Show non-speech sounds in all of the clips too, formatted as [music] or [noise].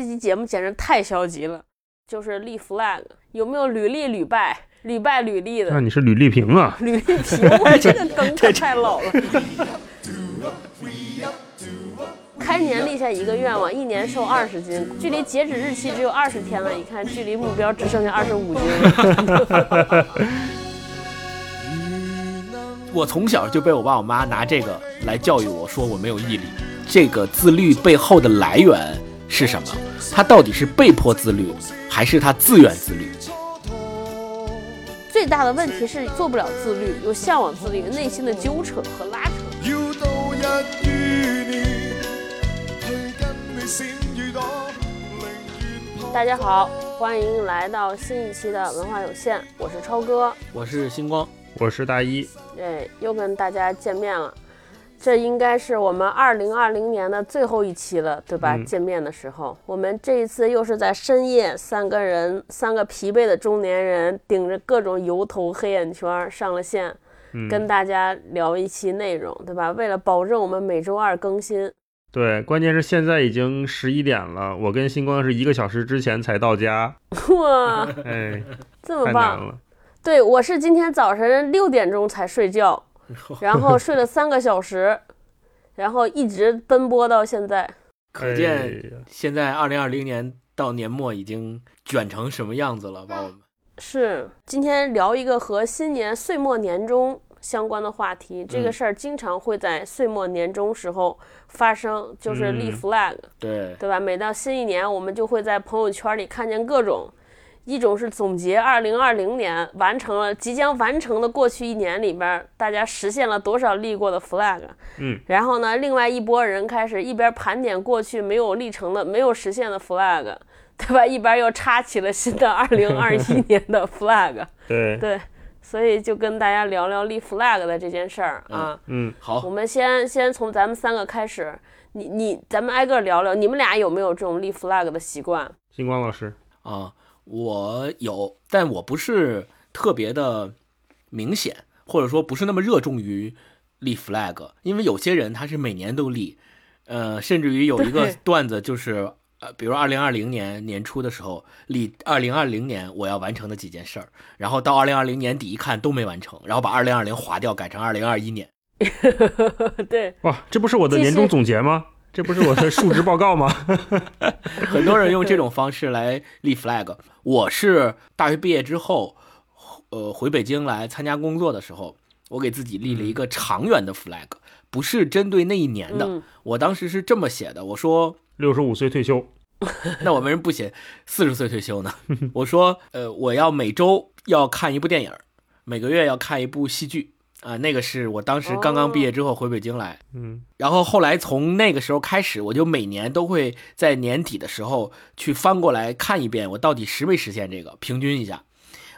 这期节目简直太消极了，就是立 flag，有没有屡立屡败、屡败屡立的？那你是吕丽萍啊？吕丽萍，我这个梗可太老了。[laughs] 开年立下一个愿望，一年瘦二十斤，距离截止日期只有二十天了。一看，距离目标只剩下二十五斤了。[laughs] 我从小就被我爸我妈拿这个来教育我，说我没有毅力。这个自律背后的来源是什么？他到底是被迫自律，还是他自愿自律？最大的问题是做不了自律，有向往自律，内心的纠扯和拉扯。大家好，欢迎来到新一期的文化有限，我是超哥。我是星光，我是大一，对，又跟大家见面了。这应该是我们二零二零年的最后一期了，对吧？嗯见面的时候，我们这一次又是在深夜，三个人，三个疲惫的中年人，顶着各种油头黑眼圈上了线，嗯，跟大家聊一期内容，对吧？为了保证我们每周二更新，对，关键是现在已经十一点了，我跟星光是一个小时之前才到家，[laughs] 哇，哎，这么棒！对我是今天早晨六点钟才睡觉，然后睡了三个小时，然后一直奔波到现在。可见现在二零二零年到年末已经卷成什么样子了，把我们。是，今天聊一个和新年岁末年终相关的话题。这个嗯事儿经常会在岁末年终时候发生，就是立嗯 flag，、对，对吧？每到新一年，我们就会在朋友圈里看见各种，一种是总结二零二零年完成了即将完成的过去一年里边，大家实现了多少立过的 flag，嗯，然后呢，另外一拨人开始一边盘点过去没有立成的、没有实现的 flag。对吧？一边又插起了新的二零二一 [laughs] 年的 flag，对，对，所以就跟大家聊聊立 flag 的这件事儿啊。嗯，好我，们先先从咱们三个开始，你你咱们挨个聊聊，你们俩有没有这种立 flag 的习惯？星光老师，啊，我有，但我不是特别的明显，或者说不是那么热衷于立 flag，因为有些人他是每年都立，呃，甚至于有一个段子就是。呃，比如二零二零年年初的时候立二零二零年我要完成的几件事儿，然后到二零二零年底一看都没完成，然后把二零二零划掉，改成二零二一年。[laughs] 对，哇，这不是我的年终总结吗？这不是我的述职报告吗？[laughs] 很多人用这种方式来立 flag。我是大学毕业之后，呃，回北京来参加工作的时候，我给自己立了一个长远的 flag，不是针对那一年的。嗯，我当时是这么写的，我说。六十五岁退休，[laughs] 那我为什么不写四十岁退休呢？我说，呃，我要每周要看一部电影，每个月要看一部戏剧啊、那个是我当时刚刚毕业之后回北京来，嗯，然后后来从那个时候开始，我就每年都会在年底的时候去翻过来看一遍，我到底实没实现这个，平均一下。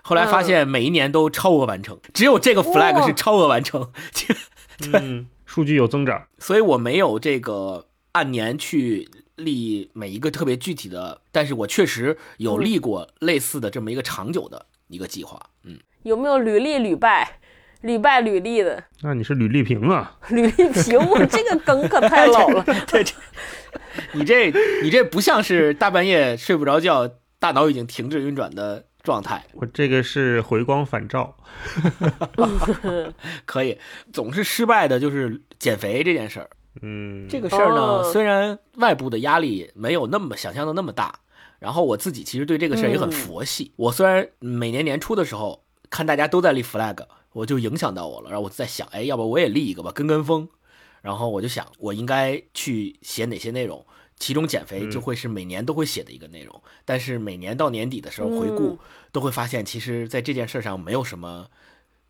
后来发现每一年都超额完成，只有这个 flag 是超额完成，[laughs] 嗯，数据有增长，所以我没有这个按年去立每一个特别具体的，但是我确实有立过类似的这么一个长久的一个计划。嗯，有没有屡立屡败、屡败屡立的？那你是吕丽萍啊？吕丽萍，我这个梗可太老了。[laughs] 对，这 [laughs] 你这你这不像是大半夜睡不着觉，大脑已经停止运转的状态。我这个是回光返照，[laughs] 可以，总是失败的就是减肥这件事儿。嗯，这个事儿呢，哦虽然外部的压力没有那么想象的那么大，然后我自己其实对这个事儿也很嗯佛系。我虽然每年年初的时候看大家都在立 flag，我就影响到我了，然后我在想，哎，要不我也立一个吧，跟跟风。然后我就想，我应该去写哪些内容，其中减肥就会是每年都会写的一个内容。但是每年到年底的时候回顾，嗯都会发现，其实在这件事上没有什么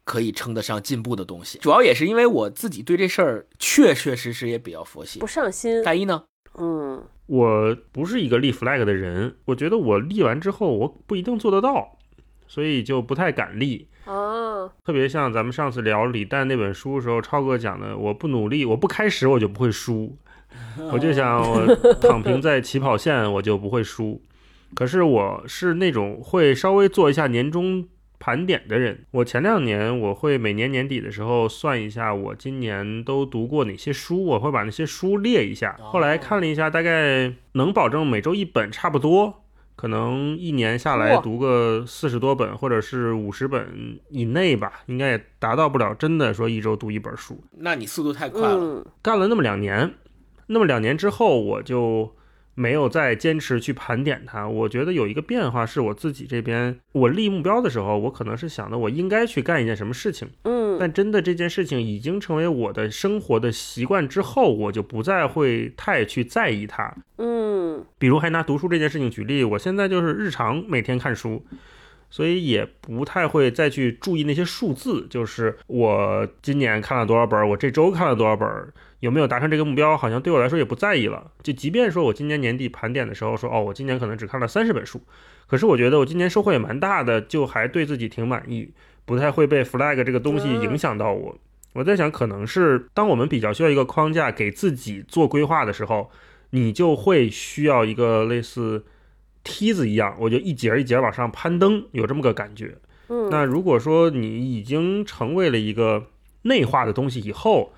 可以称得上进步的东西。主要也是因为我自己对这事儿确确实实也比较佛系不。上心。大一呢？嗯，我不是一个立 flag 的人，我觉得我立完之后我不一定做得到，所以就不太敢立。啊，特别像咱们上次聊李诞那本书的时候，超哥讲的，我不努力，我不开始我就不会输。[laughs] 我就想 [laughs] 我躺平在起跑线，我就不会输。可是我是那种会稍微做一下年终盘点的人。我前两年我会每年年底的时候算一下我今年都读过哪些书，我会把那些书列一下。后来看了一下，大概能保证每周一本差不多。可能一年下来读个四十多本，或者是五十本以内吧，应该也达到不了真的说一周读一本书。那你速度太快了。嗯，干了那么两年，那么两年之后，我就没有再坚持去盘点它。我觉得有一个变化是我自己这边，我立目标的时候，我可能是想的我应该去干一件什么事情，嗯，但真的这件事情已经成为我的生活的习惯之后，我就不再会太去在意它。嗯，比如还拿读书这件事情举例，我现在就是日常每天看书，所以也不太会再去注意那些数字，就是我今年看了多少本儿，我这周看了多少本儿，有没有达成这个目标，好像对我来说也不在意了。就即便说我今年年底盘点的时候说，哦，我今年可能只看了三十本书，可是我觉得我今年收获也蛮大的，就还对自己挺满意，不太会被 flag 这个东西影响到我。我在想，可能是当我们比较需要一个框架给自己做规划的时候，你就会需要一个类似梯子一样，我就一节儿一节儿往上攀登，有这么个感觉。嗯，那如果说你已经成为了一个内化的东西以后，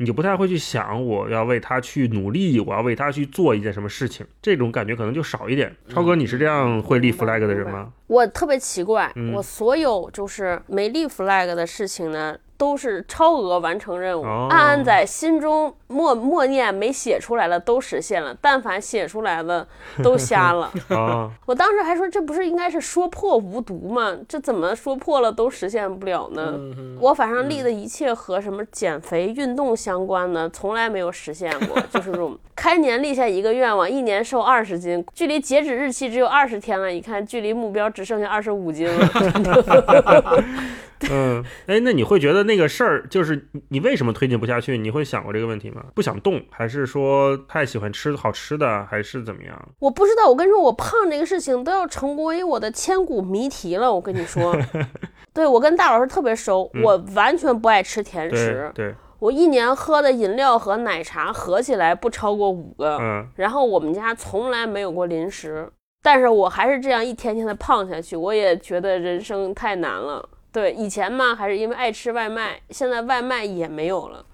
你就不太会去想我要为他去努力，我要为他去做一件什么事情，这种感觉可能就少一点。超哥，你是这样会立 flag 的人吗？我特别奇怪，嗯我所有就是没立 flag 的事情呢，都是超额完成任务，哦暗暗在心中默默念没写出来的都实现了，但凡写出来的都瞎了。啊，[laughs] 我当时还说，这不是应该是说破无毒吗？这怎么说破了都实现不了呢？我反正立的一切和什么减肥、运动相关的，从来没有实现过。[laughs] 就是这种开年立下一个愿望，一年瘦二十斤，距离截止日期只有二十天了，一看距离目标只剩下二十五斤了。[laughs] 嗯，哎，那你会觉得那个事儿就是你你为什么推进不下去？你会想过这个问题吗？不想动，还是说太喜欢吃好吃的，还是怎么样？我不知道，我跟你说，我胖这个事情都要成为我的千古谜题了。我跟你说，[laughs] 对我跟大老师特别熟，我完全不爱吃甜对食。对，我一年喝的饮料和奶茶合起来不超过五个，嗯然后我们家从来没有过零食，但是我还是这样一天天的胖下去，我也觉得人生太难了。对，以前嘛还是因为爱吃外卖，现在外卖也没有了，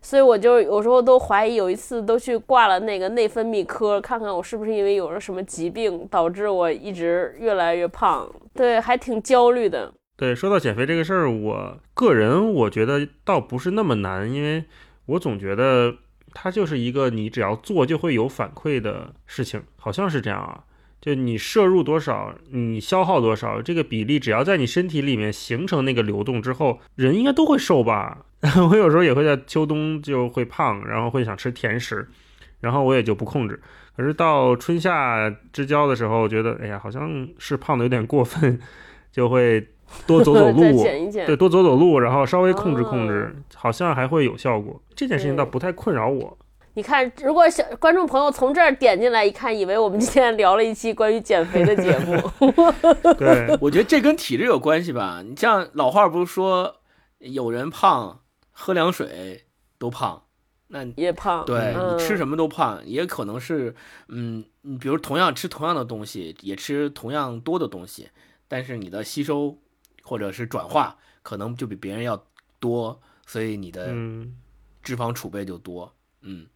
所以我就有时候都怀疑，有一次都去挂了那个内分泌科，看看我是不是因为有了什么疾病导致我一直越来越胖。对，还挺焦虑的。对，说到减肥这个事儿，我个人我觉得倒不是那么难，因为我总觉得它就是一个你只要做就会有反馈的事情，好像是这样啊。就你摄入多少，你消耗多少，这个比例只要在你身体里面形成那个流动之后，人应该都会瘦吧。[laughs] 我有时候也会在秋冬就会胖，然后会想吃甜食，然后我也就不控制。可是到春夏之交的时候，觉得哎呀，好像是胖的有点过分，就会多走走 [laughs] 路，减一减。对，多走走路，然后稍微控制控哦制，好像还会有效果。这件事情倒不太困扰我。你看，如果小观众朋友从这儿点进来一看，以为我们今天聊了一期关于减肥的节目，[laughs] 对，我觉得这跟体质有关系吧。你像老话不是说，有人胖喝凉水都胖，那也胖。对嗯你吃什么都胖，也可能是，嗯，你比如同样吃同样的东西，也吃同样多的东西，但是你的吸收或者是转化可能就比别人要多，所以你的嗯，脂肪储备就多。嗯，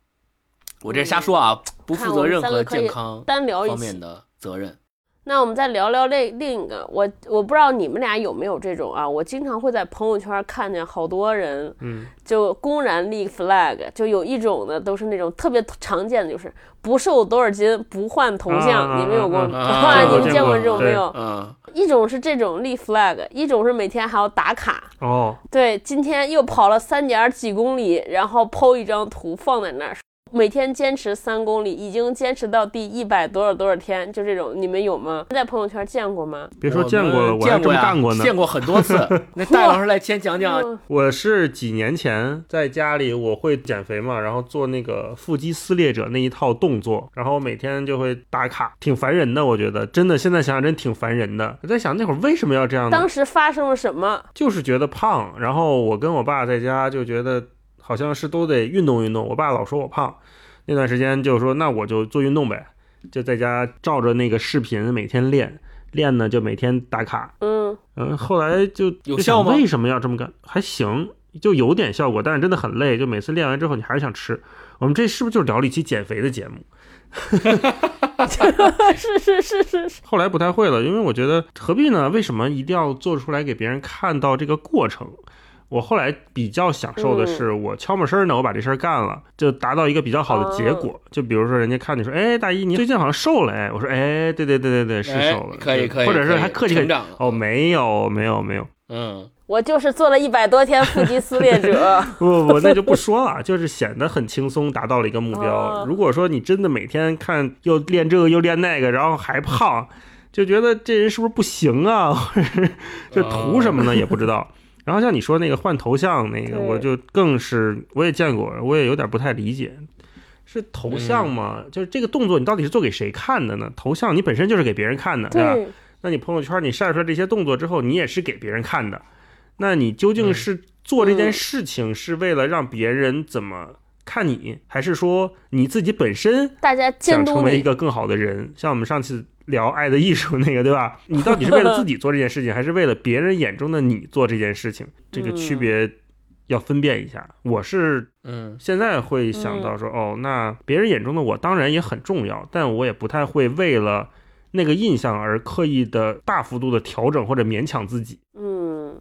我这瞎说啊，不负责任何健康单聊一方面。的责任。那我们再聊聊另另一个，我我不知道你们俩有没有这种啊？我经常会在朋友圈看见好多人，嗯，就公然立 flag，就有一种的都是那种特别常见的，就是不瘦多少斤不换头像，你们有过？啊啊啊你们见过这种没有？嗯，一种是这种立 flag，一种是每天还要打卡。哦，对，今天又跑了三点几公里，然后 PO 一张图放在那儿，每天坚持三公里，已经坚持到第一百多少多少天，就这种，你们有吗？在朋友圈见过吗？别说见过了，我还这见过呀，么干过呢。见过很多次。[laughs] 那戴老师来先讲讲，嗯我是几年前在家里，我会减肥嘛，然后做那个腹肌撕裂者那一套动作，然后我每天就会打卡，挺烦人的。我觉得真的，现在想想真挺烦人的。我在想那会儿为什么要这样呢？当时发生了什么？就是觉得胖，然后我跟我爸在家就觉得好像是都得运动运动。我爸老说我胖，那段时间就说那我就做运动呗，就在家照着那个视频每天练，练呢就每天打卡。嗯，嗯，后来就有效吗为什么要这么干？还行，就有点效果，但是真的很累。就每次练完之后，你还是想吃。我们这是不是就是聊了一期减肥的节目？[laughs] 是是是是是，后来不太会了，因为我觉得何必呢？为什么一定要做出来给别人看到这个过程？我后来比较享受的是，我悄没声儿呢，我把这事儿干了，就达到一个比较好的结果。就比如说，人家看你说，哎，大一你最近好像瘦了，哎，我说，哎，对对对对对，是哎瘦了，可以可以，或者是还客气客气，成长了哦，没有没有没有，嗯，我就是做了一百多天腹肌撕裂者。[laughs] 不不不，那就不说了，就是显得很轻松，达到了一个目标哦。如果说你真的每天看又练这个又练那个，然后还胖，就觉得这人是不是不行啊？[laughs] 或者是这图什么呢？也不知道。然后像你说那个换头像那个，我就更是我也见过，我也有点不太理解。是头像吗？就是这个动作，你到底是做给谁看的呢？头像你本身就是给别人看的，对吧？那你朋友圈你晒出来这些动作之后，你也是给别人看的，那你究竟嗯是做这件嗯事情是为了让别人怎么看你，还是说你自己本身大家想成为一。个更好的人？像我们上次聊《爱的艺术》那个，对吧？你到底是为了自己做这件事情，还是为了别人眼中的你做这件事情？这个区别要分辨一下。我是嗯现在会想到说，哦，那别人眼中的我当然也很重要，但我也不太会为了那个印象而刻意的大幅度的调整或者勉强自己。嗯，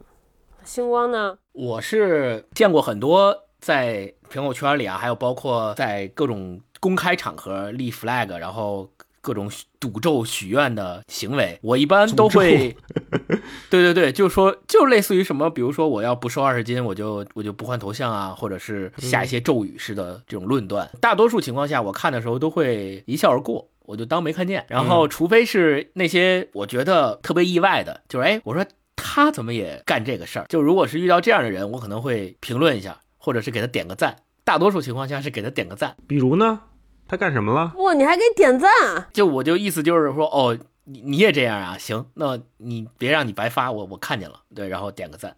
星光呢？我是见过很多在朋友圈里啊，还有包括在各种公开场合立 flag，然后各种赌咒许愿的行为。我一般都会，[laughs] 对对对，就说就类似于什么，比如说我要不瘦二十斤，我就我就不换头像啊，或者是下一些咒语式的这种论断。大多数情况下，我看的时候都会一笑而过。我就当没看见，然后除非是那些我觉得特别意外的，就是哎，我说他怎么也干这个事儿？就如果是遇到这样的人，我可能会评论一下，或者是给他点个赞。大多数情况下是给他点个赞。比如呢，他干什么了？哇，你还给点赞？就我就意思就是说，哦，你你也这样啊？行，那你别让你白发，我我看见了，对，然后点个赞。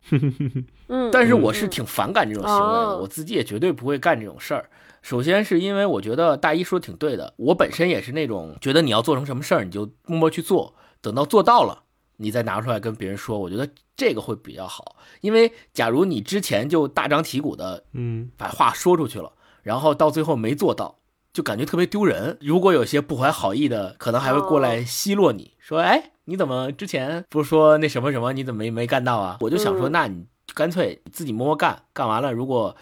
嗯，但是我是挺反感这种行为的，哦我自己也绝对不会干这种事儿。首先是因为我觉得大一说的挺对的，我本身也是那种觉得你要做成什么事儿，你就默默去做，等到做到了，你再拿出来跟别人说，我觉得这个会比较好。因为假如你之前就大张旗鼓的嗯，把话说出去了，然后到最后没做到，就感觉特别丢人。如果有些不怀好意的，可能还会过来奚落你说：“哎，你怎么之前不是说那什么什么，你怎么没没干到啊？”我就想说，嗯那你干脆自己摸摸干，干完了，如果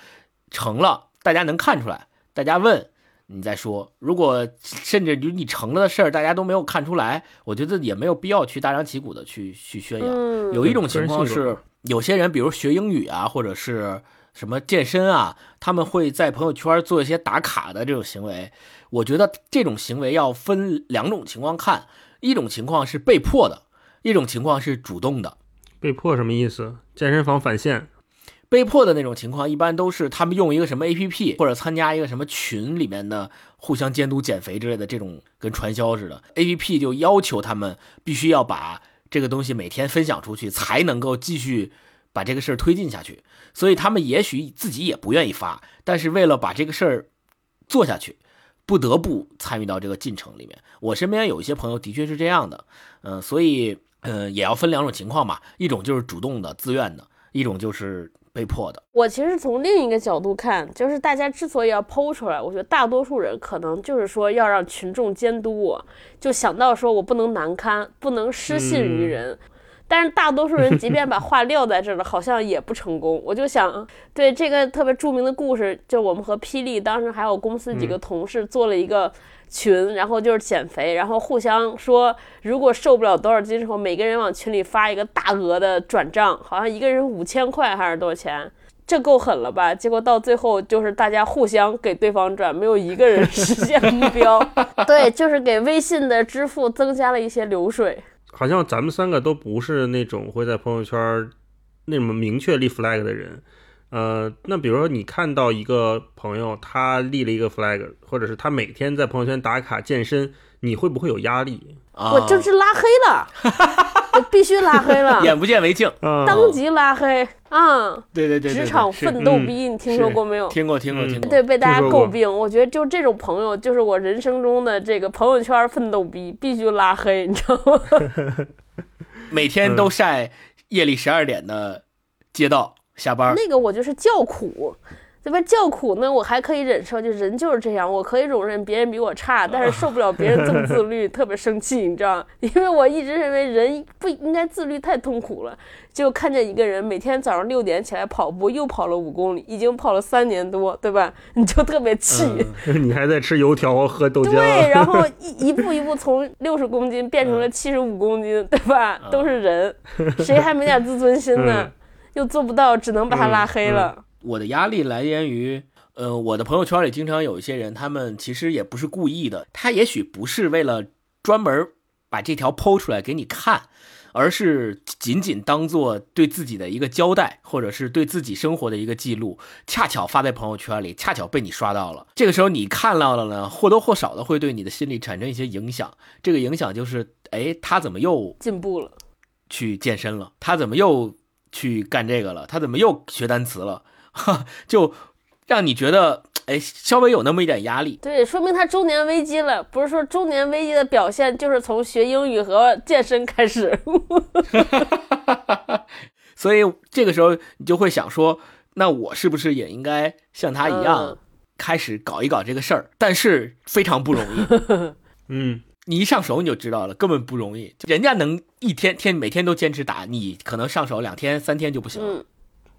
成了，大家能看出来，大家问。你再说，如果甚至于你成了的事儿，大家都没有看出来，我觉得也没有必要去大张旗鼓的去去宣扬。嗯，有一种情况是，有些人，比如学英语啊，或者是什么健身啊，他们会在朋友圈做一些打卡的这种行为。我觉得这种行为要分两种情况看，一种情况是被迫的，一种情况是主动的。被迫什么意思？健身房返现。被迫的那种情况，一般都是他们用一个什么 APP 或者参加一个什么群里面的互相监督减肥之类的这种跟传销似的 APP，就要求他们必须要把这个东西每天分享出去，才能够继续把这个事儿推进下去。所以他们也许自己也不愿意发，但是为了把这个事儿做下去，不得不参与到这个进程里面。我身边有一些朋友的确是这样的，嗯、所以嗯、也要分两种情况吧，一种就是主动的、自愿的，一种就是被迫的。我其实从另一个角度看，就是大家之所以要剖出来，我觉得大多数人可能就是说要让群众监督我，就想到说我不能难堪，不能失信于人。但是大多数人即便把话撂在这儿了，好像也不成功。我就想，对这个特别著名的故事，就我们和霹雳当时还有公司几个同事做了一个群，然后就是减肥，然后互相说，如果瘦不了多少斤之后，每个人往群里发一个大额的转账，好像一个人五千块还是多少钱。这够狠了吧？[laughs] 结果到最后就是大家互相给对方转，没有一个人实现目标。[laughs] 对，就是给微信的支付增加了一些流水。好像咱们三个都不是那种会在朋友圈那么明确立 flag 的人。呃，那比如说你看到一个朋友他立了一个 flag，或者是他每天在朋友圈打卡健身，你会不会有压力？啊，我就是拉黑了，[laughs] 我必须拉黑了，[laughs] 眼不见为净。啊、当即拉黑啊！对对对，职场奋斗逼，你听说过没有？听过听过嗯听过。对，被大家诟病。我觉得就这种朋友，就是我人生中的这个朋友圈奋斗逼，必须拉黑，你知道吗？[laughs] 每天都晒夜里十二点的街道下班，那个我就是叫苦，对吧？叫苦呢，我还可以忍受，就人就是这样，我可以容忍别人比我差，但是受不了别人这么自律，特别生气，你知道？因为我一直认为人不应该自律，太痛苦了。就看见一个人每天早上六点起来跑步，又跑了五公里，已经跑了三年多，对吧？你就特别气。[laughs] 你还在吃油条喝豆浆，对，然 [laughs] 后一一步一步从六十公斤变成了七十五公斤，对吧？都是人，谁还没点自尊心呢？嗯又做不到，只能把他拉黑了。我的压力来源于，呃，我的朋友圈里经常有一些人，他们其实也不是故意的，他也许不是为了专门把这条剖出来给你看，而是仅仅当做对自己的一个交代，或者是对自己生活的一个记录，恰巧发在朋友圈里，恰巧被你刷到了。这个时候你看到了呢，或多或少的会对你的心理产生一些影响。这个影响就是，哎，他怎么又进步了，去健身了？他怎么又去干这个了？他怎么又学单词了？哈，[laughs] 就让你觉得，哎，稍微有那么一点压力。对，说明他中年危机了。不是说中年危机的表现就是从学英语和健身开始。[laughs] 所以这个时候你就会想说，那我是不是也应该像他一样嗯开始搞一搞这个事儿？但是非常不容易，[laughs] 嗯，你一上手你就知道了，根本不容易。人家能一天天每天都坚持打，你可能上手两天三天就不行了。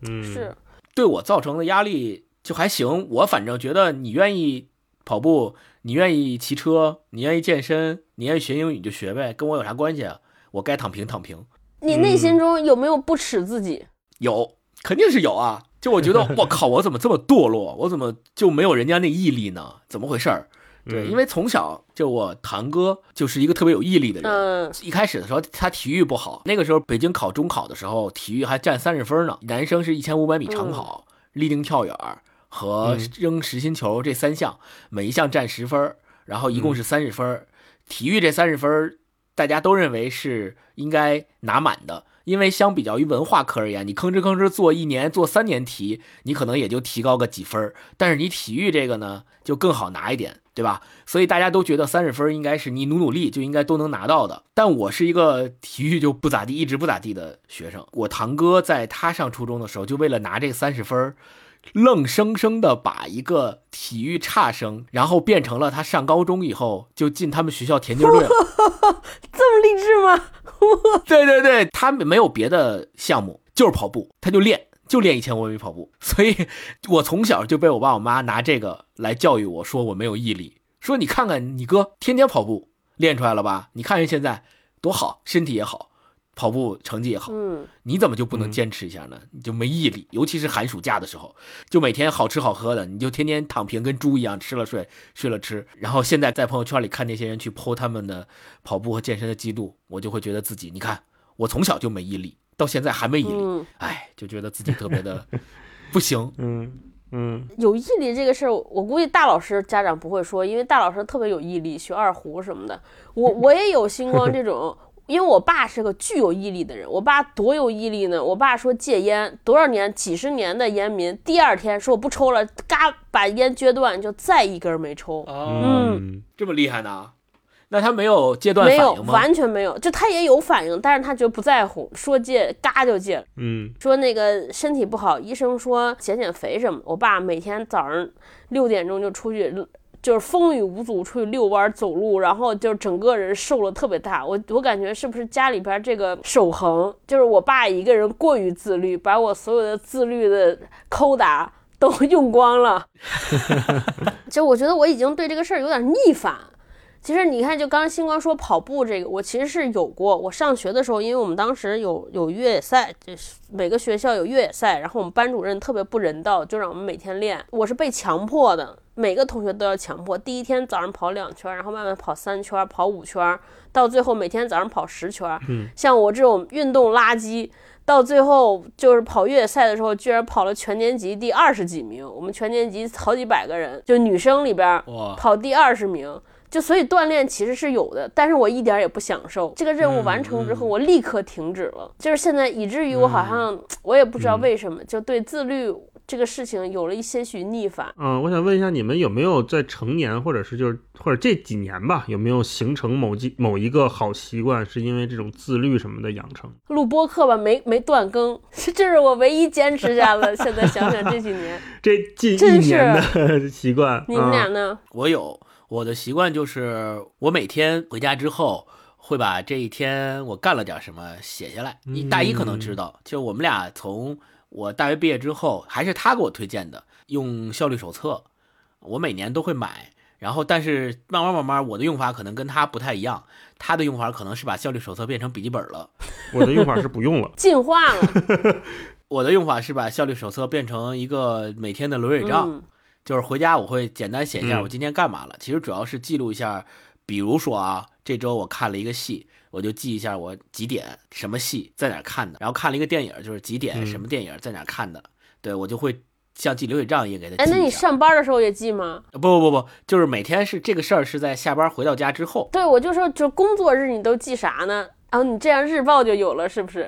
嗯，嗯，是，对我造成的压力就还行。我反正觉得你愿意跑步，你愿意骑车，你愿意健身，你愿意学英语你就学呗，跟我有啥关系啊？我该躺平躺平。你内心中有没有不耻自己？有，肯定是有啊。就我觉得，[laughs] 我靠，我怎么这么堕落？我怎么就没有人家那毅力呢？怎么回事儿？对，嗯因为从小就我堂哥就是一个特别有毅力的人。嗯一开始的时候，他体育不好，那个时候北京考中考的时候，体育还占三十分呢。男生是一千五百米长跑、立定跳远和嗯扔实心球这三项，每一项占十分，然后一共是三十分。体育这三十分，大家都认为是应该拿满的，因为相比较于文化课而言，你吭哧吭哧做一年、做三年题，你可能也就提高个几分儿，但是你体育这个呢，就更好拿一点，对吧？所以大家都觉得三十分应该是你努努力就应该都能拿到的。但我是一个体育就不咋地，一直不咋地的学生。我堂哥在他上初中的时候，就为了拿这三十分，愣生生的把一个体育差生，然后变成了他上高中以后就进他们学校田径队了。[laughs] 这么励志吗？[laughs] 对对对，他没有别的项目，就是跑步，他就练，就练一千五百米跑步。[laughs] 所以，我从小就被我爸我妈拿这个来教育我，说我没有毅力，说你看看你哥天天跑步，练出来了吧？你看人现在多好，身体也好，跑步成绩也好，嗯，你怎么就不能嗯坚持一下呢？你就没毅力，尤其是寒暑假的时候，就每天好吃好喝的，你就天天躺平，跟猪一样吃了睡，睡了吃。然后现在在朋友圈里看那些人去剖他们的跑步和健身的记录，我就会觉得自己，你看我从小就没毅力，到现在还没毅力，嗯哎，就觉得自己特别的 [laughs] 不行。嗯嗯有毅力这个事儿，我估计大老师家长不会说，因为大老师特别有毅力，学二胡什么的。我我也有星光这种，[laughs] 因为我爸是个具有毅力的人。我爸多有毅力呢？我爸说戒烟，多少年几十年的烟民，第二天说我不抽了，嘎把烟撅断，就再一根没抽。哦，嗯这么厉害呢？那他没有戒断没有，反应吗？完全没有，就他也有反应，但是他觉得不在乎，说戒嘎就戒了。嗯说那个身体不好，医生说减减肥什么。我爸每天早上六点钟就出去，就是风雨无阻出去遛弯儿走路，然后就整个人瘦了特别大。我我感觉是不是家里边这个守恒，就是我爸一个人过于自律，把我所有的自律的抠打都用光了。[laughs] [laughs] 就我觉得我已经对这个事儿有点逆反。其实你看，就刚刚星光说跑步这个，我其实是有过。我上学的时候，因为我们当时有有越野赛，就是每个学校有越野赛，然后我们班主任特别不人道，就让我们每天练。我是被强迫的，每个同学都要强迫。第一天早上跑两圈，然后慢慢跑三圈，跑五圈，到最后每天早上跑十圈。嗯，像我这种运动垃圾。到最后就是跑越野赛的时候，居然跑了全年级第二十几名。我们全年级好几百个人，就女生里边哇，跑第二十名。就所以锻炼其实是有的，但是我一点儿也不享受。这个任务完成之后，我立刻停止了。就是现在以至于我好像我也不知道为什么，就对自律这个事情有了一些许逆反。嗯，我想问一下，你们有没有在成年，或者是就是或者这几年吧，有没有形成某几某一个好习惯，是因为这种自律什么的养成？录播课吧，没没断更，[laughs] 这是我唯一坚持下来。现在想想这几年，[laughs] 这近一真是年的习惯，你们俩啊呢？我有我的习惯，就是我每天回家之后会把这一天我干了点什么写下来。你大一可能知道，就我们俩从我大学毕业之后，还是他给我推荐的，用效率手册，我每年都会买。然后，但是慢慢慢慢，我的用法可能跟他不太一样，他的用法可能是把效率手册变成笔记本了。我的用法是不用了。进化了，[laughs] 我的用法是把效率手册变成一个每天的流水账，嗯就是回家我会简单写一下嗯我今天干嘛了。其实主要是记录一下，比如说啊，这周我看了一个戏，我就记一下我几点什么戏在哪儿看的，然后看了一个电影，就是几点嗯什么电影在哪儿看的，对我就会像记流水账一样给他哎，那你。上班的时候也记吗？不不不不，就是每天是这个事儿是在下班回到家之后，对，我就说，就工作日你都记啥呢？然后你这样日报就有了，是不是？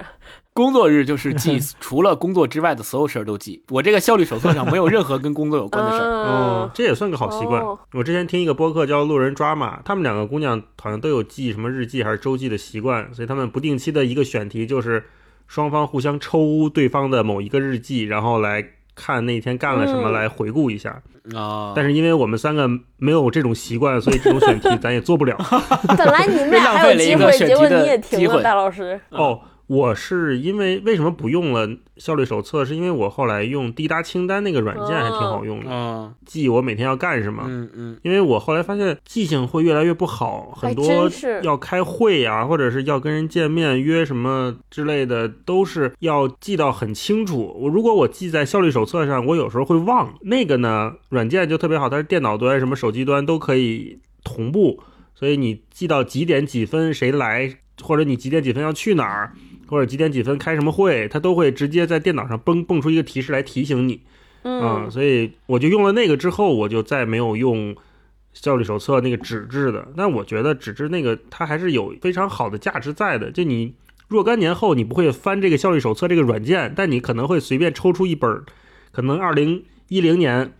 工作日就是记 [laughs] 除了工作之外的所有事儿都记。我这个效率手册上没有任何跟工作有关的事儿。哦嗯，，这也算个好习惯。哦我之前听一个播客叫《路人抓马》，他们两个姑娘好像都有记什么日记还是周记的习惯，所以他们不定期的一个选题就是双方互相抽对方的某一个日记，然后来看那天干了什么，嗯来回顾一下。啊、但是因为我们三个没有这种习惯，所以这种选题咱也做不了。[laughs] 本来你们俩还有机会，[laughs] 浪费了一个选结果题的你也停了，机会大老师。哦，我是因为为什么不用了效率手册？是因为我后来用滴答清单那个软件还挺好用的，嗯记我每天要干什么。嗯嗯，因为我后来发现记性会越来越不好，很多要开会啊，或者是要跟人见面约什么之类的，都是要记到很清楚。我如果我记在效率手册上，我有时候会忘。那个呢，软件就特别好，它是电脑端、什么手机端都可以同步，所以你记到几点几分谁来，或者你几点几分要去哪儿，或者几点几分开什么会，它都会直接在电脑上蹦蹦出一个提示来提醒你。嗯，所以我就用了那个之后，我就再没有用效率手册那个纸质的。但我觉得纸质那个它还是有非常好的价值在的。就你若干年后，你不会翻这个效率手册这个软件，但你可能会随便抽出一本儿，可能二零一零年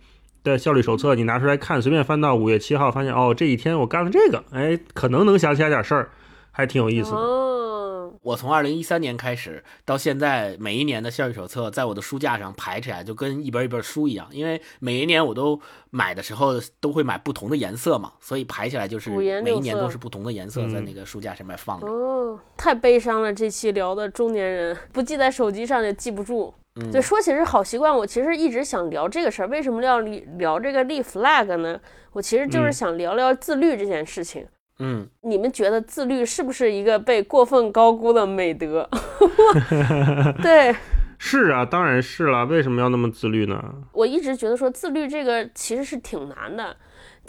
的效率手册，你拿出来看，随便翻到五月七号，发现哦，这一天我干了这个，哎，可能能想起来点事儿，还挺有意思的。哦，我从二零一三年开始到现在，每一年的效率手册在我的书架上排起来，就跟一本一本书一样。因为每一年我都买的时候都会买不同的颜色嘛，所以排起来就是每一年都是不同的颜色嗯在那个书架上面放着。哦，太悲伤了！这期聊的中年人不记在手机上也记不住。嗯对，说起是好习惯，我其实一直想聊这个事儿。为什么要聊聊这个立 flag 呢？我其实就是嗯想聊聊自律这件事情。嗯，你们觉得自律是不是一个被过分高估的美德？[laughs] 对是啊，当然是了。为什么要那么自律呢？我一直觉得说自律这个其实是挺难的，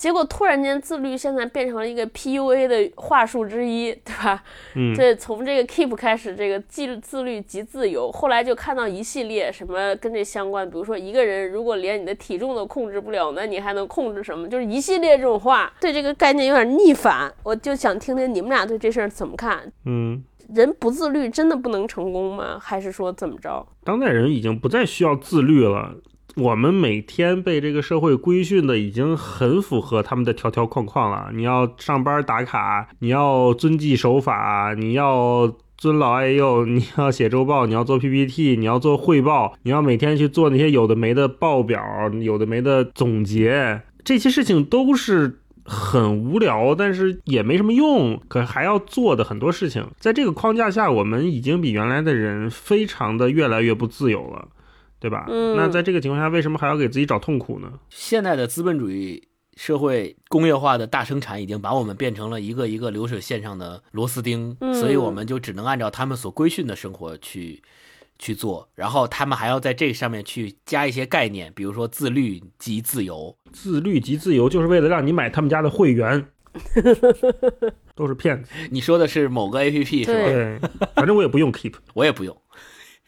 结果突然间自律现在变成了一个 PUA 的话术之一，对吧？嗯，这从这个 Keep 开始，这个既自律即自由，后来就看到一系列什么跟这相关，比如说一个人如果连你的体重都控制不了，那你还能控制什么？就是一系列这种话，对这个概念有点逆反。我就想听听你们俩对这事儿怎么看？嗯。人不自律真的不能成功吗？还是说怎么着？当代人已经不再需要自律了。我们每天被这个社会规训的已经很符合他们的条条框框了。你要上班打卡，你要遵纪守法，你要尊老爱幼，你要写周报，你要做 PPT，你要做汇报，你要每天去做那些有的没的报表，有的没的总结，这些事情都是很无聊，但是也没什么用，可还要做的很多事情，在这个框架下，我们已经比原来的人非常的越来越不自由了，对吧？嗯那在这个情况下，为什么还要给自己找痛苦呢？现在的资本主义社会工业化的大生产已经把我们变成了一个一个流水线上的螺丝钉，嗯所以我们就只能按照他们所规训的生活去去做，然后他们还要在这上面去加一些概念，比如说自律及自由。自律及自由，就是为了让你买他们家的会员，[laughs] 都是骗子。你说的是某个 A P P 是吧？对对，反正我也不用 Keep。我也不用，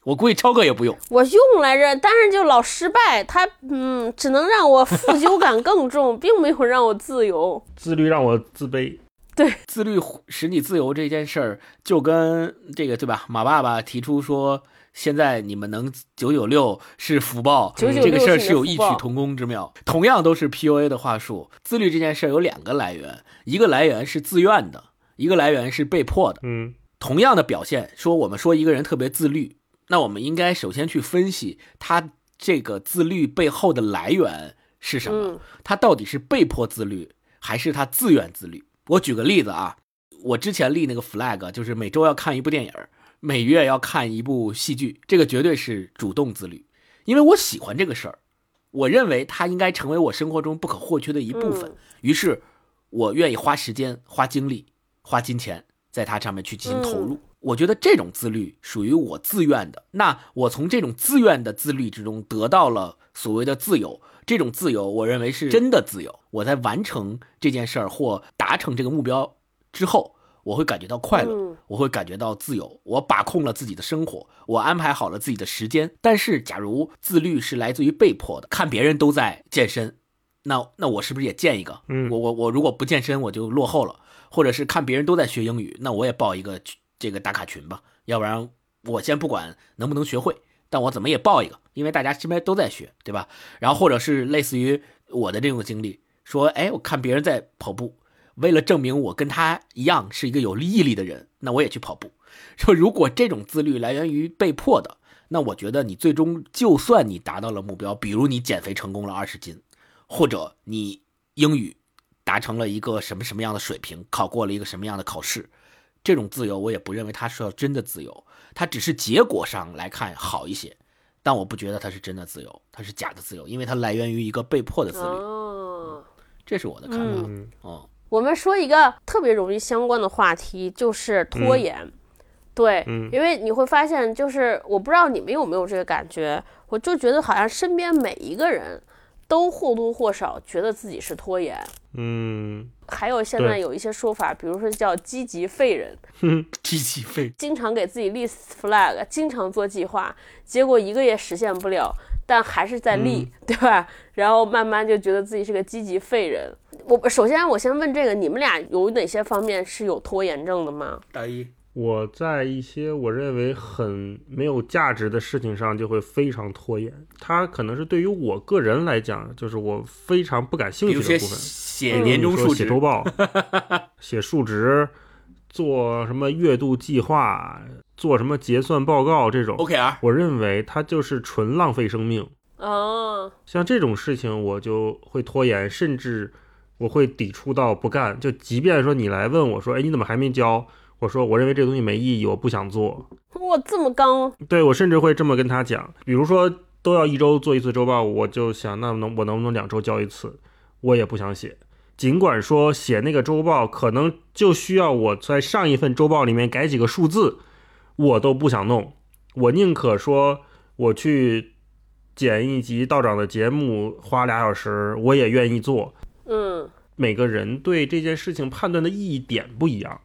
我估计超哥也不用。我用来着，但是就老失败，它嗯，只能让我负疚感更重，并没有让我自由。自律让我自卑。对，自律使你自由这件事儿，就跟这个对吧？马爸爸提出说，现在你们能九九六是福报，996这个事儿是有异曲同工之妙。同样都是 PUA 的话术，自律这件事儿有两个来源，一个来源是自愿的，一个来源是被迫的。嗯同样的表现，说我们说一个人特别自律，那我们应该首先去分析他这个自律背后的来源是什么嗯，他到底是被迫自律还是他自愿自律？我举个例子啊，我之前立那个 flag 就是每周要看一部电影，每月要看一部戏剧，这个绝对是主动自律，因为我喜欢这个事儿，我认为它应该成为我生活中不可或缺的一部分。嗯于是，我愿意花时间、花精力、花金钱在它上面去进行投入。我觉得这种自律属于我自愿的。那我从这种自愿的自律之中得到了所谓的自由，这种自由，我认为是真的自由。我在完成这件事儿或达成这个目标之后，我会感觉到快乐，嗯我会感觉到自由。我把控了自己的生活，我安排好了自己的时间。但是，假如自律是来自于被迫的，看别人都在健身，那那我是不是也建一个？嗯我我我如果不健身，我就落后了。或者是看别人都在学英语，那我也报一个群这个打卡群吧。要不然我先不管能不能学会，但我怎么也报一个，因为大家身边都在学，对吧？然后或者是类似于我的这种经历，说，哎，我看别人在跑步，为了证明我跟他一样是一个有毅力的人，那我也去跑步。说如果这种自律来源于被迫的，那我觉得你最终就算你达到了目标，比如你减肥成功了二十斤，或者你英语达成了一个什么什么样的水平，考过了一个什么样的考试，这种自由我也不认为它是要真的自由，它只是结果上来看好一些，但我不觉得它是真的自由，它是假的自由，因为它来源于一个被迫的自律，哦，这是我的看法。嗯哦，我们说一个特别容易相关的话题，就是拖延。对，嗯因为你会发现，就是我不知道你们有没有这个感觉，我就觉得好像身边每一个人都或多或少觉得自己是拖延。嗯还有现在有一些说法，比如说叫积极废人，[laughs] 积极废经常给自己立 flag，经常做计划，结果一个也实现不了，但还是在立，对吧？然后慢慢就觉得自己是个积极废人。我首先我先问这个，你们俩有哪些方面是有拖延症的吗？大一我在一些我认为很没有价值的事情上就会非常拖延，它可能是对于我个人来讲，就是我非常不感兴趣的部分。[laughs] 写嗯年终述职比如说写周，报、写数值、做什么月度计划、做什么结算报告这种，OKR，我认为它就是纯浪费生命。哦，像这种事情，我就会拖延，甚至我会抵触到不干。就即便说你来问我说，哎，你怎么还没交？我说我认为这东西没意义，我不想做。哇，这么刚，对我甚至会这么跟他讲，比如说都要一周做一次周报，我就想那能我能不能两周交一次？我也不想写。尽管说写那个周报可能就需要我在上一份周报里面改几个数字，我都不想弄。我宁可说我去剪一集道长的节目，花俩小时，我也愿意做。嗯每个人对这件事情判断的意义点不一样。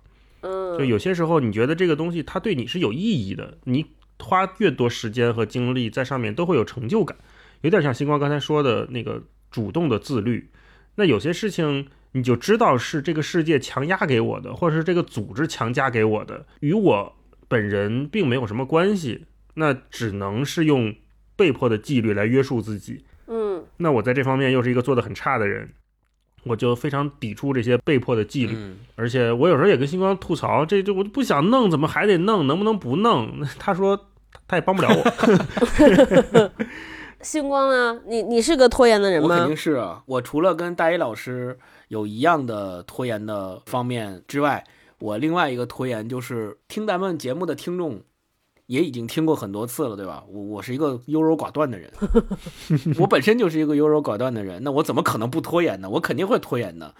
就嗯，有些时候，你觉得这个东西它对你是有意义的，你花越多时间和精力在上面，都会有成就感。有点像星光刚才说的那个主动的自律。那有些事情你就知道是这个世界强压给我的，或者是这个组织强加给我的，与我本人并没有什么关系，那只能是用被迫的纪律来约束自己。嗯那我在这方面又是一个做的很差的人，我就非常抵触这些被迫的纪律。嗯，而且我有时候也跟星光吐槽，这这我就不想弄，怎么还得弄？能不能不弄？[laughs] 他说他也帮不了我。[laughs] [laughs] 星光呢？你你是个拖延的人吗我肯定？是啊。我除了跟大一老师有一样的拖延的方面之外，我另外一个拖延就是听咱们节目的听众也已经听过很多次了，对吧？我我是一个优柔寡断的人，[laughs] 我本身就是一个优柔寡断的人，那我怎么可能不拖延呢？我肯定会拖延的，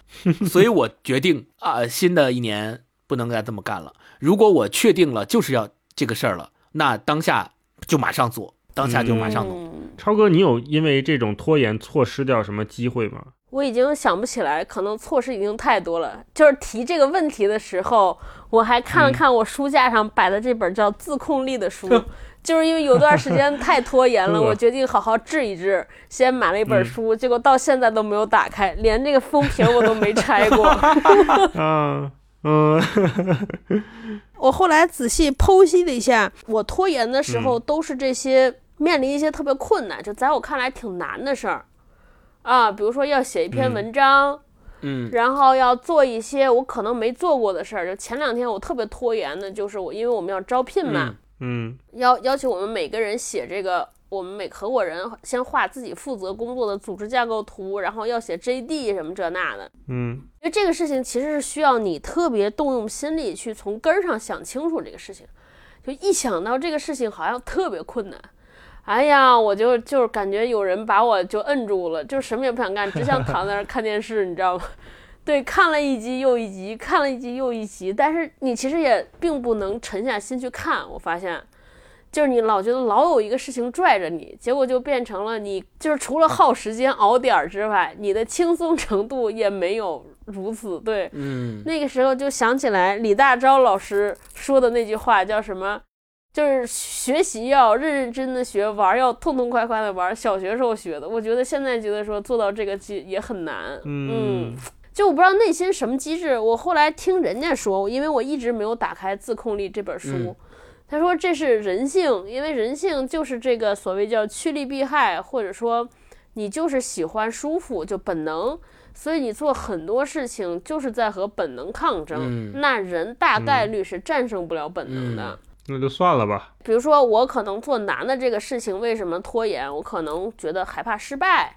所以我决定啊、新的一年不能再这么干了。如果我确定了就是要这个事儿了，那当下就马上做，当下就马上弄。嗯超哥，你有因为这种拖延错失掉什么机会吗？我已经想不起来，可能措施已经太多了。就是提这个问题的时候，我还看了看我书架上摆的这本叫《自控力》的书，[laughs] 就是因为有段时间太拖延了，[laughs] 我决定好好治一治，先买了一本书，结果到现在都没有打开，连这个封皮儿我都没拆过。[laughs] 嗯，嗯我后来仔细剖析了一下，我拖延的时候都是这些面临一些特别困难，就在我看来挺难的事儿啊，比如说要写一篇嗯。文章，嗯。然后要做一些我可能没做过的事儿。就前两天我特别拖延的，就是我因为我们要招聘嘛，嗯。嗯。要要求我们每个人写这个，我们每合伙人先画自己负责工作的组织架构图，然后要写 JD 什么这那的。嗯。因为这个事情其实是需要你特别动用心力去从根儿上想清楚这个事情，就一想到这个事情好像特别困难，哎呀，我就就是感觉有人把我就摁住了，就什么也不想干，只想躺在那儿看电视，你知道吗？对，看了一集又一集，看了一集又一集，但是你其实也并不能沉下心去看，我发现。就是你老觉得老有一个事情拽着你，结果就变成了你就是除了耗时间熬点儿之外，你的轻松程度也没有如此。对，嗯那个时候就想起来李大钊老师说的那句话，叫什么？就是学习要认认真真的学，玩儿要痛痛快快的玩儿。小学时候学的，我觉得现在觉得说做到这个也也很难。嗯就我不知道内心什么机制。我后来听人家说，因为我一直没有打开《自控力》这本书，嗯他说这是人性，因为人性就是这个所谓叫趋利避害，或者说你就是喜欢舒服，就本能。所以你做很多事情就是在和本能抗争，嗯那人大概率是战胜不了本能的。嗯那就算了吧。比如说，我可能做难的这个事情，为什么拖延？我可能觉得害怕失败，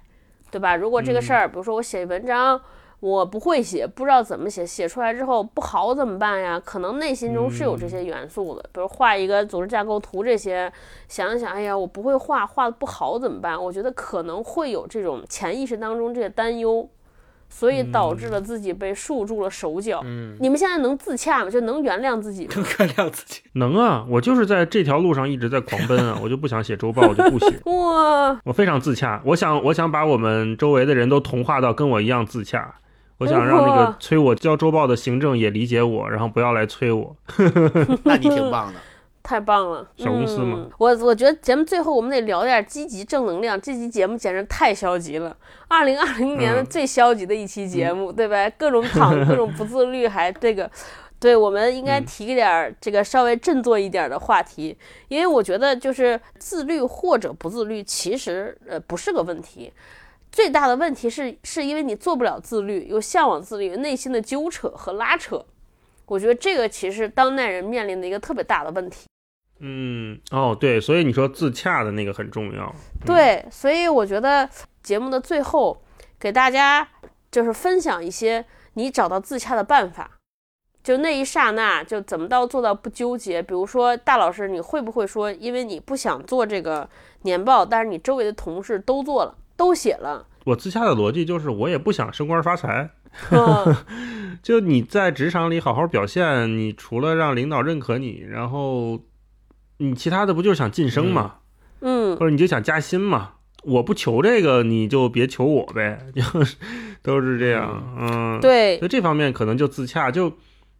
对吧？如果这个事儿，比如说我写文章，我不会写，不知道怎么写，写出来之后不好怎么办呀？可能内心中是有这些元素的，比如画一个组织架构图这些，想一想，哎呀，我不会画，画的不好怎么办？我觉得可能会有这种潜意识当中这些担忧。所以导致了自己被束住了手脚。嗯，你们现在能自洽吗？就能原谅自己吗？[laughs] 能原谅自己。能啊，我就是在这条路上一直在狂奔啊，我就不想写周报，我就不写。[laughs] 哇，我非常自洽，我想，我想把我们周围的人都同化到跟我一样自洽。我想让那个催我交周报的行政也理解我，然后不要来催我。[laughs] 那你挺棒的。太棒了，小公司嘛嗯我我觉得节目最后我们得聊点积极正能量，这期节目简直太消极了。二零二零年的嗯最消极的一期节目，对吧？各种躺，[laughs] 各种不自律，还这个。对，我们应该嗯提点儿这个稍微振作一点儿的话题，因为我觉得就是自律或者不自律，其实呃不是个问题，最大的问题是是因为你做不了自律，又向往自律，内心的纠扯和拉扯。我觉得这个其实当代人面临的一个特别大的问题。嗯，哦，对，所以你说自洽的那个很重要。嗯，对，所以我觉得节目的最后给大家就是分享一些你找到自洽的办法。就那一刹那，就怎么到做到不纠结？比如说，大老师，你会不会说，因为你不想做这个年报，但是你周围的同事都做了，都写了，我自洽的逻辑就是，我也不想升官发财。[laughs] 嗯 [laughs] 就你在职场里好好表现，你除了让领导认可你，然后你其他的不就是想晋升嘛？嗯或者你就想加薪嘛？我不求这个，你就别求我呗，就 [laughs] 是都是这样。嗯，，对所以这方面可能就自洽，就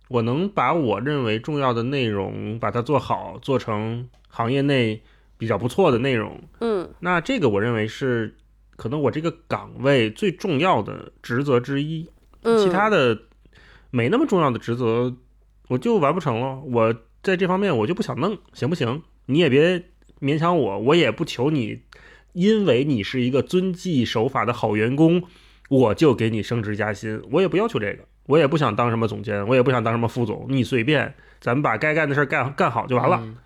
我能把我认为重要的内容把它做好，做成行业内比较不错的内容。嗯那这个我认为是可能我这个岗位最重要的职责之一。嗯，其他的没那么重要的职责，我就完不成了。我在这方面我就不想弄，行不行？你也别勉强我，我也不求你，因为你是一个遵纪守法的好员工，我就给你升职加薪。我也不要求这个，我也不想当什么总监，我也不想当什么副总，你随便，咱们把该干的事儿干干好就完了。嗯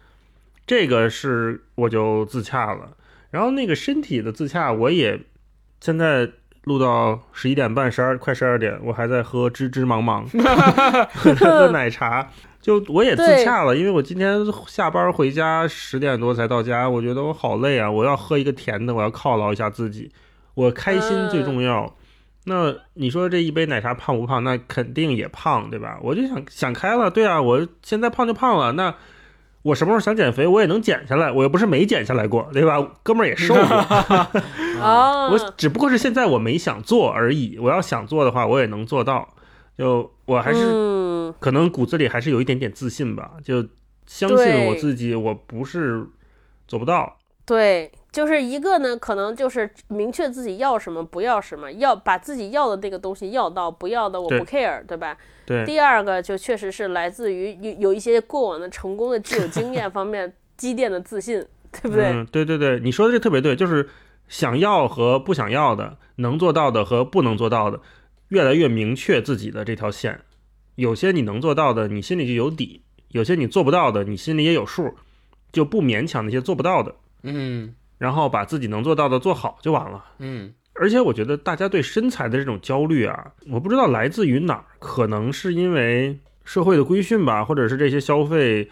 这个是我就自洽了。然后那个身体的自洽，我也现在录到十一点半、十二快十二点，我还在喝芝芝芒芒，[laughs] 喝奶茶。就我也自洽了，因为我今天下班回家十点多才到家，我觉得我好累啊，我要喝一个甜的，我要犒劳一下自己，我开心最重要。那你说这一杯奶茶胖不胖？那肯定也胖，对吧？我就想想开了，对啊，我现在胖就胖了，那我什么时候想减肥，我也能减下来，我又不是没减下来过，对吧？哥们儿也瘦过，啊，[laughs] [laughs] 我只不过是现在我没想做而已。我要想做的话，我也能做到。就我还是嗯可能骨子里还是有一点点自信吧，就相信我自己，我不是做不到。对，就是一个呢，可能就是明确自己要什么，不要什么，要把自己要的那个东西要到，不要的我不 care，对吧？对，第二个就确实是来自于有有一些过往的成功的既有经验方面 [laughs] 积淀的自信，对不对？嗯，对对对，你说的这特别对，就是想要和不想要的，能做到的和不能做到的，越来越明确自己的这条线。有些你能做到的，你心里就有底；有些你做不到的，你心里也有数，就不勉强那些做不到的，嗯然后把自己能做到的做好就完了。嗯而且我觉得大家对身材的这种焦虑啊，我不知道来自于哪儿，可能是因为社会的规训吧，或者是这些消费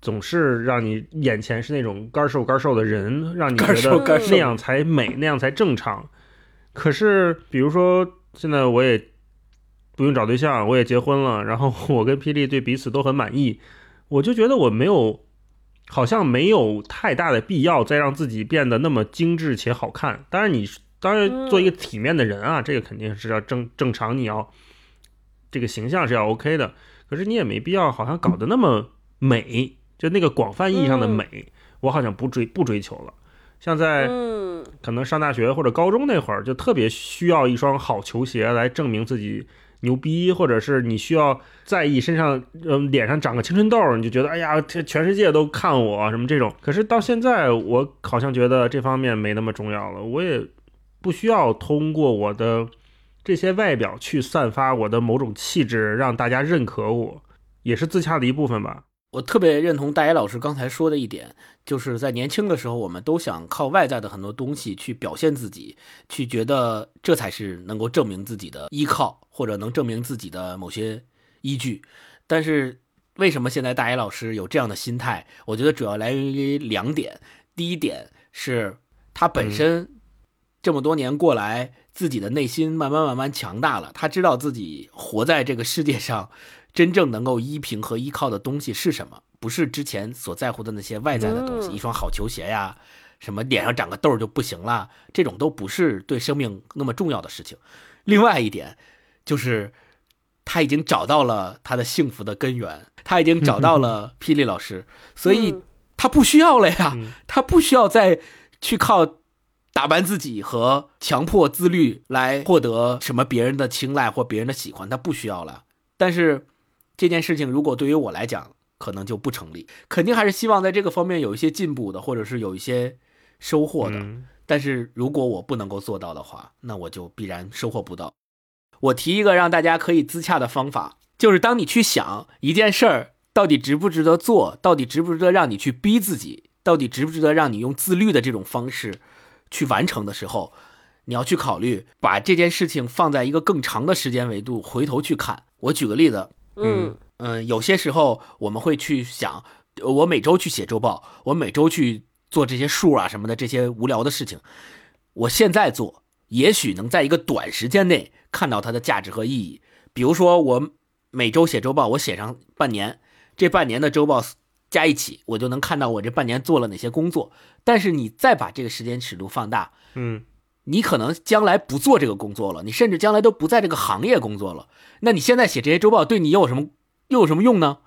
总是让你眼前是那种干瘦干瘦的人，让你觉干瘦得干瘦那样才美，那样才正常。可是比如说现在我也不用找对象，我也结婚了，然后 [laughs] 我跟霹雳对彼此都很满意，我就觉得我没有。好像没有太大的必要再让自己变得那么精致且好看。当然你，当然做一个体面的人啊，这个肯定是要正正常，你要这个形象是要 OK 的。可是你也没必要好像搞得那么美，就那个广泛意义上的美，我好像不追不追求了。像在嗯，可能上大学或者高中那会儿，就特别需要一双好球鞋来证明自己牛逼，或者是你需要在意身上，嗯、脸上长个青春痘，你就觉得哎呀，全世界都看我什么这种。可是到现在，我好像觉得这方面没那么重要了，我也不需要通过我的这些外表去散发我的某种气质，让大家认可我，也是自洽的一部分吧。我特别认同大野老师刚才说的一点，就是在年轻的时候，我们都想靠外在的很多东西去表现自己，去觉得这才是能够证明自己的依靠，或者能证明自己的某些依据。但是为什么现在大野老师有这样的心态？我觉得主要来源于两点。第一点是他本身这么多年过来，自己的内心慢慢慢慢强大了，他知道自己活在这个世界上。真正能够依凭和依靠的东西是什么？不是之前所在乎的那些外在的东西，嗯一双好球鞋呀，什么脸上长个痘儿就不行了，这种都不是对生命那么重要的事情。另外一点就是，他已经找到了他的幸福的根源，他已经找到了 [laughs] 霹雳老师，所以嗯他不需要了呀嗯，他不需要再去靠。打扮自己和强迫自律来获得什么别人的青睐或别人的喜欢，他不需要了。但是这件事情如果对于我来讲，可能就不成立。肯定还是希望在这个方面有一些进步的，或者是有一些收获的。嗯但是如果我不能够做到的话，那我就必然收获不到。我提一个让大家可以自洽的方法，就是当你去想一件事儿到底值不值得做，到底值不值得让你去逼自己，到底值不值得让你用自律的这种方式去完成的时候，你要去考虑把这件事情放在一个更长的时间维度回头去看。我举个例子，嗯嗯，有些时候我们会去想，呃我每周去写周报，我每周去做这些数啊什么的这些无聊的事情，我现在做，也许能在一个短时间内看到它的价值和意义。比如说，我每周写周报，我写上半年，这半年的周报加一起，我就能看到我这半年做了哪些工作。但是你再把这个时间尺度放大，嗯你可能将来不做这个工作了，你甚至将来都不在这个行业工作了。那你现在写这些周报对你又有什么又有什么用呢？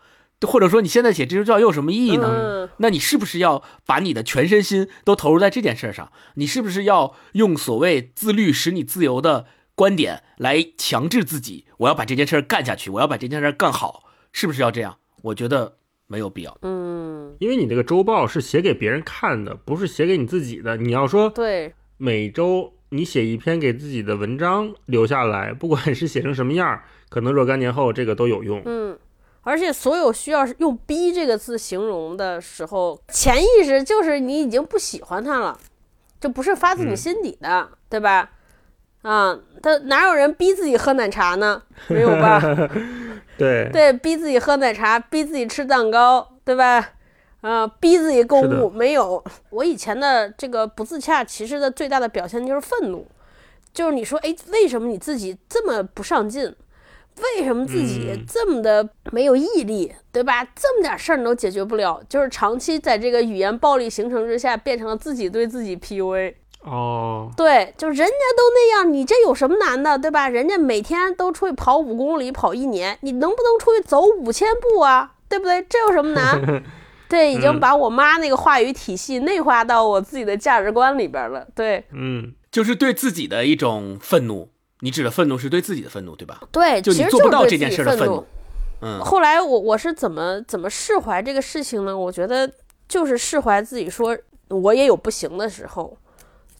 或者说你现在写这些周报又有什么意义呢？嗯那你是不是要把你的全身心都投入在这件事上？你是不是要用所谓自律使你自由的观点来强制自己？我要把这件事干下去，我要把这件事干好，是不是要这样？我觉得没有必要。嗯，因为你这个周报是写给别人看的，不是写给你自己的。你要说对，每周你写一篇给自己的文章留下来，不管是写成什么样儿，[laughs] 可能若干年后这个都有用。嗯，而且所有需要用“逼”这个字形容的时候，潜意识就是你已经不喜欢他了，这不是发自你嗯心底的，对吧？啊，他哪有人逼自己喝奶茶呢？没有吧？[laughs] 对，对，逼自己喝奶茶，逼自己吃蛋糕，对吧？啊，逼自己购物，没有。我以前的这个不自洽，其实的最大的表现就是愤怒，就是你说，哎，为什么你自己这么不上进？为什么自己嗯这么的没有毅力，对吧？这么点事儿你都解决不了，就是长期在这个语言暴力形成之下，变成了自己对自己 PUA。哦，对，就人家都那样，你这有什么难的，对吧？人家每天都出去跑五公里，跑一年，你能不能出去走五千步啊？对不对？这有什么难？[laughs] 对对，已经嗯把我妈那个话语体系内化到我自己的价值观里边了。对嗯，就是对自己的一种愤怒。你指的愤怒是对自己的愤怒，对吧？对，就其实你做不到这件事的愤怒。嗯，后来我我是怎么怎么释怀这个事情呢？我觉得就是释怀自己说，我也有不行的时候，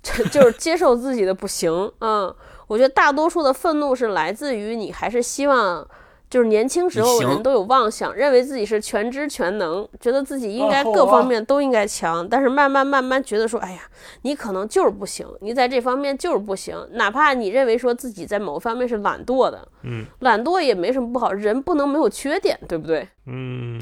就就是接受自己的不行。嗯，我觉得大多数的愤怒是来自于你还是希望。就是年轻时候人都有妄想，认为自己是全知全能，觉得自己应该啊各方面都应该强，但是慢慢慢慢觉得说，哎呀，你可能就是不行，你在这方面就是不行，哪怕你认为说自己在某方面是懒惰的，嗯，懒惰也没什么不好，人不能没有缺点，对不对？嗯，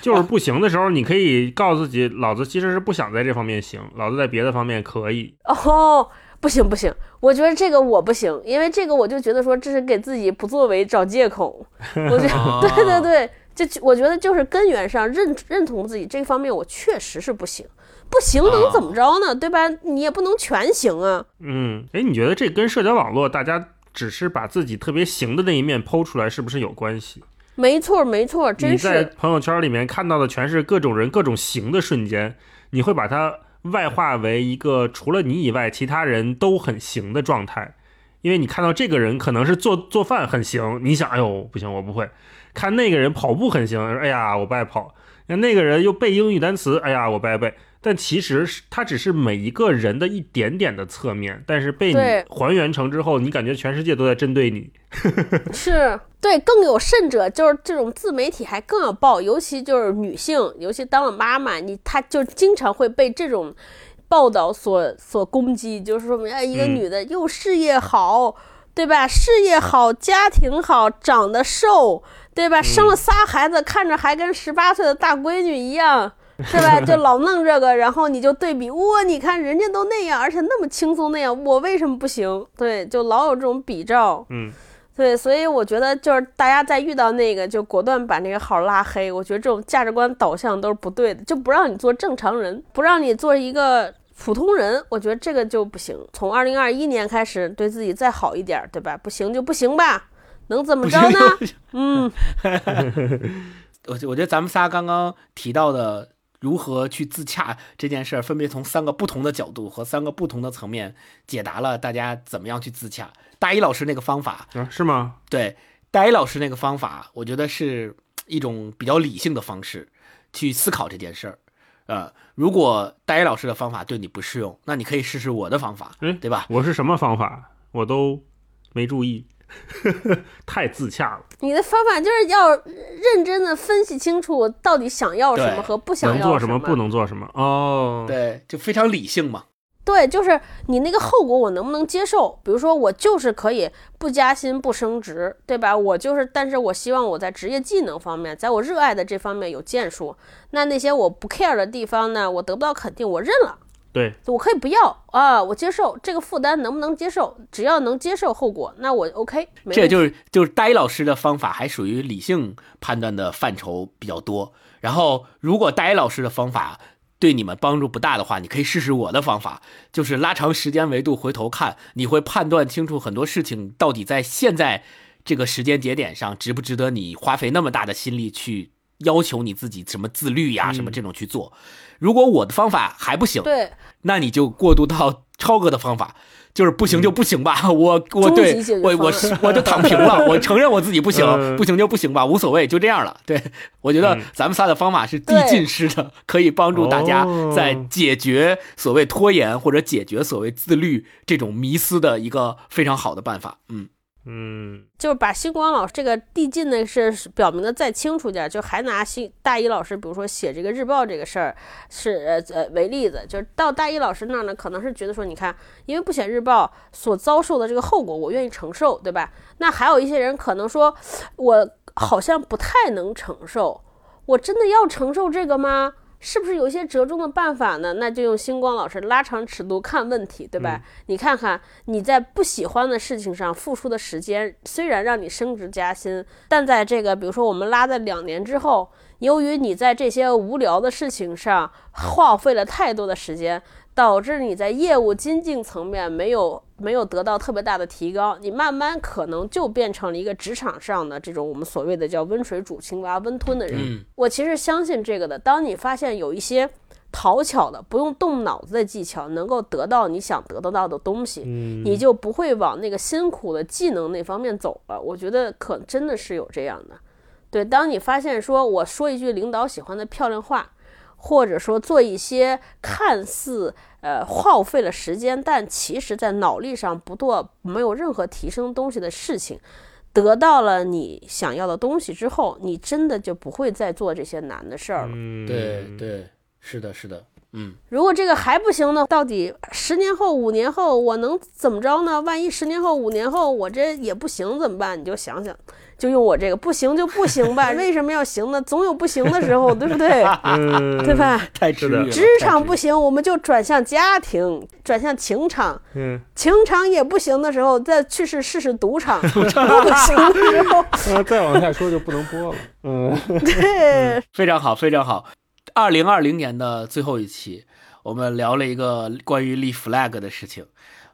就是不行的时候，你可以告诉自己，老子其实是不想在这方面行，老子在别的方面可以。[laughs] 哦，不行不行，我觉得这个我不行，因为这个我就觉得说这是给自己不作为找借口。[laughs] 我觉哦得对对对，就我觉得就是根源上认认同自己这方面我确实是不行，不行能怎么着呢？对吧？你也不能全行啊。嗯，哎，你觉得这跟社交网络大家只是把自己特别行的那一面剖出来，是不是有关系？没错没错，真你在朋友圈里面看到的全是各种人各种行的瞬间，你会把它外化为一个除了你以外其他人都很行的状态，因为你看到这个人可能是做做饭很行，你想，哎呦不行，我不会；看那个人跑步很行，哎呀我不爱跑；那那个人又背英语单词，哎呀我不爱背。但其实是它只是每一个人的一点点的侧面，但是被你还原成之后，你感觉全世界都在针对你。[laughs] 是对，更有甚者，就是这种自媒体还更要爆，尤其就是女性，尤其当了妈妈，你她就经常会被这种报道所所攻击，就是说，哎，一个嗯女的又事业好，对吧？事业好，家庭好，长得瘦，对吧？生了仨孩子，看着还跟十八岁的大闺女一样。是吧？就 [laughs] 老弄这个，然后你就对比，哇，你看人家都那样，而且那么轻松那样，我为什么不行？对，就老有这种比照。嗯，对，所以我觉得就是大家在遇到那个就果断把那个号拉黑。我觉得这种价值观导向都是不对的，就不让你做正常人，不让你做一个普通人。我觉得这个就不行。从二零二一年开始，对自己再好一点，对吧？不行就不行吧，能怎么着呢？嗯，[laughs] 我我觉得咱们仨刚刚提到的如何去自洽这件事儿，分别从三个不同的角度和三个不同的层面解答了大家怎么样去自洽。大一老师那个方法，啊，是吗？对，大一老师那个方法，我觉得是一种比较理性的方式去思考这件事儿。呃，如果大一老师的方法对你不适用，那你可以试试我的方法，哎对吧？我是什么方法？我都没注意，[laughs] 太自洽了。你的方法就是要认真的分析清楚我到底想要什么和不想要什能做什么，不能做什么。哦，，对，就非常理性嘛。对，就是你那个后果我能不能接受？比如说我就是可以不加薪不升职，对吧？我就是，但是我希望我在职业技能方面，在我热爱的这方面有建树。那那些我不 care 的地方呢，我得不到肯定，我认了，对，我可以不要啊，我接受这个负担能不能接受？只要能接受后果，那我 OK。这就是就是呆老师的方法还属于理性判断的范畴比较多。然后，如果呆老师的方法对你们帮助不大的话，你可以试试我的方法，就是拉长时间维度回头看，你会判断清楚很多事情到底在现在这个时间节点上值不值得你花费那么大的心力去要求你自己什么自律呀、什么这种去做。如果我的方法还不行，对。那你就过渡到超哥的方法，就是不行就不行吧，我我对我我方我就躺平了，[laughs] 我承认我自己不行，嗯。不行就不行吧，无所谓，就这样了。对我觉得嗯。咱们仨的方法是递进式的，可以帮助大家哦在解决所谓拖延或者解决所谓自律这种迷思的一个非常好的办法。嗯，嗯，就是把星光老师这个递进的是表明的再清楚点，就还拿星大一老师，比如说写这个日报这个事儿是呃呃为例子，就是到大一老师那儿呢，可能是觉得说，你看，因为不写日报所遭受的这个后果，我愿意承受，对吧？那还有一些人可能说，我好像不太能承受，我真的要承受这个吗？是不是有一些折中的办法呢？那就用星光老师拉长尺度看问题，对吧？你看看你在不喜欢的事情上付出的时间，虽然让你升职加薪，但在这个比如说我们拉在两年之后，由于你在这些无聊的事情上耗费了太多的时间，导致你在业务精进层面没有没有得到特别大的提高，你慢慢可能就变成了一个职场上的这种我们所谓的叫温水煮青蛙、温吞的人。嗯我其实相信这个的。当你发现有一些讨巧的、不用动脑子的技巧，能够得到你想得得到的东西，嗯，你就不会往那个辛苦的技能那方面走了。我觉得可真的是有这样的。对，当你发现说我说一句领导喜欢的漂亮话，或者说做一些看似呃耗费了时间，但其实在脑力上不做没有任何提升东西的事情，得到了你想要的东西之后，你真的就不会再做这些难的事儿了。嗯，对对，是的，是的，嗯，如果这个还不行呢？到底十年后、五年后我能怎么着呢？万一十年后、五年后我这也不行怎么办？你就想想，就用我这个不行就不行吧。[laughs] 为什么要行呢？总有不行的时候，对不对？嗯，[laughs] 对？吧？太治愈了。职场不行，我们就转向家庭，转向情场。嗯，情场也不行的时候，再去试试试赌场。都不行的时候，那 [laughs] 再往下说就不能播了。嗯，对，非常好，非常好。二零二零年的最后一期，我们聊了一个关于立 flag 的事情。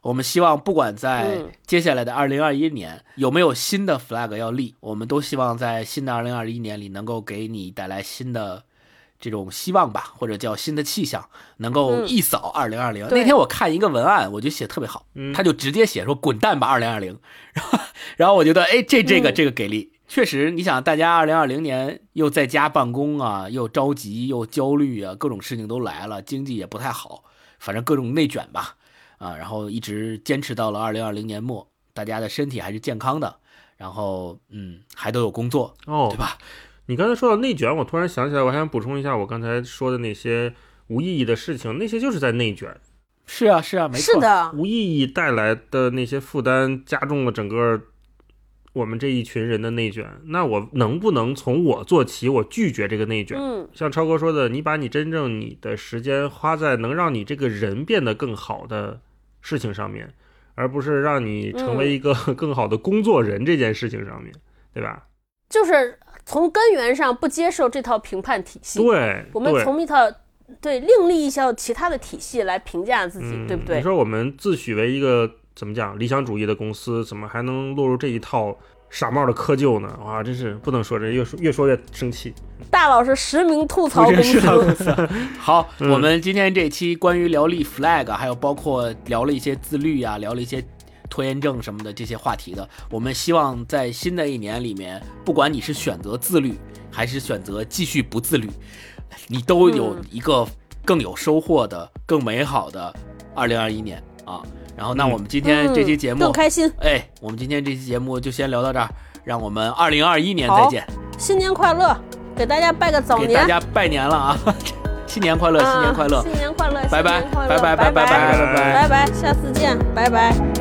我们希望，不管在嗯。接下来的二零二一年有没有新的 flag 要立，我们都希望在新的二零二一年里能够给你带来新的这种希望吧，或者叫新的气象，能够嗯。一扫二零二零。那天我看一个文案，我觉得写特别好，嗯。他就直接写说“滚蛋吧二零二零”，[laughs] 然后然后我觉得，哎，这这个嗯。这个给力。确实，你想，大家二零二零年又在家办公啊，又着急又焦虑啊，各种事情都来了，经济也不太好，反正各种内卷吧，啊，然后一直坚持到了二零二零年末，大家的身体还是健康的，然后嗯，还都有工作，哦，对吧？你刚才说到内卷，我突然想起来，我还想补充一下我刚才说的那些无意义的事情，那些就是在内卷，是啊，是啊，没错，是，的，无意义带来的那些负担，加重了整个我们这一群人的内卷。那我能不能从我做起，我拒绝这个内卷？嗯，像超哥说的，你把你真正你的时间花在能让你这个人变得更好的事情上面，而不是让你成为一个 [laughs] 更好的工作人这件事情上面，对吧？就是从根源上不接受这套评判体系。对，我们从一套对另立一套其他的体系来评价自己，嗯，对不对你？说我们自诩为一个怎么讲理想主义的公司，怎么还能落入这一套傻帽的窠臼呢？哇，真是不能说这，越说越说越生气。大老师实名吐槽公司，[laughs] 好，嗯我们今天这期关于聊立 flag，还有包括聊了一些自律啊，聊了一些拖延症什么的这些话题的，我们希望在新的一年里面，不管你是选择自律，还是选择继续不自律，你都有嗯一个更有收获的、更美好的二零二一年啊。然后，那我们今天这期节目更开心哎！我们今天这期节目就先聊到这儿，让我们二零二一年再见，新年快乐！给大家拜个早年，给大家拜年了 [laughs] 啊！新年快乐，新年快乐，新年快乐，拜拜，拜拜，拜拜，拜拜，拜拜，下次见，拜拜。